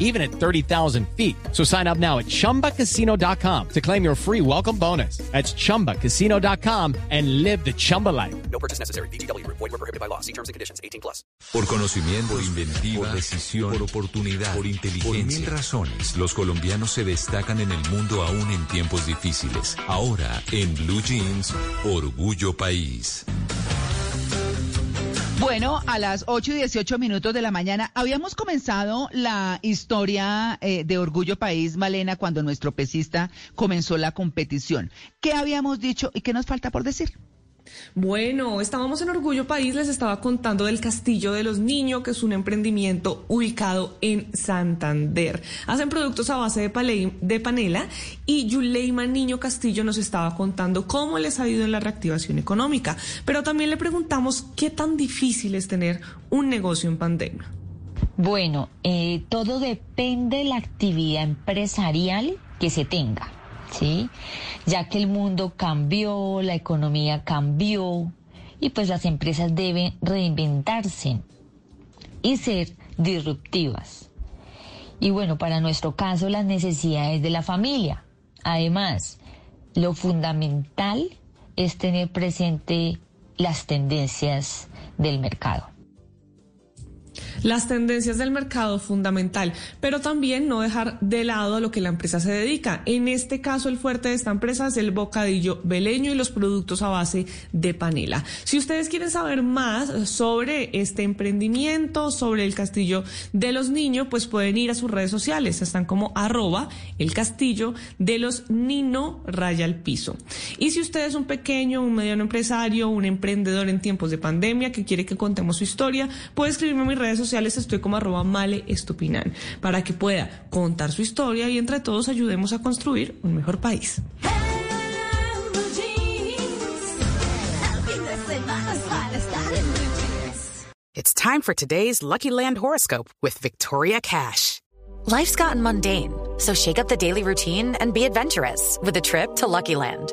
even at 30,000 feet. So sign up now at chumbacasino.com to claim your free welcome bonus. That's chumbacasino.com and live the Chumba life. No purchase necessary. BGW. Void were prohibited by law. See terms and conditions. 18 plus. Por conocimiento, por inventiva, por decisión, por oportunidad, por inteligencia. Por mil razones, los colombianos se destacan en el mundo aún en tiempos difíciles. Ahora, en Blue Jeans, Orgullo País. Bueno, a las 8 y 18 minutos de la mañana habíamos comenzado la historia eh, de Orgullo País, Malena, cuando nuestro pesista comenzó la competición. ¿Qué habíamos dicho y qué nos falta por decir? Bueno, estábamos en Orgullo País, les estaba contando del Castillo de los Niños, que es un emprendimiento ubicado en Santander. Hacen productos a base de, panela y Yuleima Niño Castillo nos estaba contando cómo les ha ido en la reactivación económica, pero también le preguntamos qué tan difícil es tener un negocio en pandemia. Bueno, eh, todo depende de la actividad empresarial que se tenga. ¿Sí? Ya que el mundo cambió, la economía cambió y pues las empresas deben reinventarse y ser disruptivas. Y bueno, para nuestro caso, las necesidades de la familia. Además, lo fundamental es tener presente las tendencias del mercado las tendencias del mercado fundamental, pero también no dejar de lado a lo que la empresa se dedica. En este caso, el fuerte de esta empresa es el bocadillo beleño y los productos a base de panela. Si ustedes quieren saber más sobre este emprendimiento, sobre el castillo de los niños, pues pueden ir a sus redes sociales. Están como arroba el castillo de los Nino raya al piso. Y si usted es un pequeño, un mediano empresario, un emprendedor en tiempos de pandemia que quiere que contemos su historia, puede escribirme a mis redes sociales estoy como arroba male estupinan para que pueda contar su historia y entre todos ayudemos a construir un mejor país. It's time for today's Lucky Land horoscope with Victoria Cash. Life's gotten mundane, so shake up the daily routine and be adventurous with a trip to Lucky Land.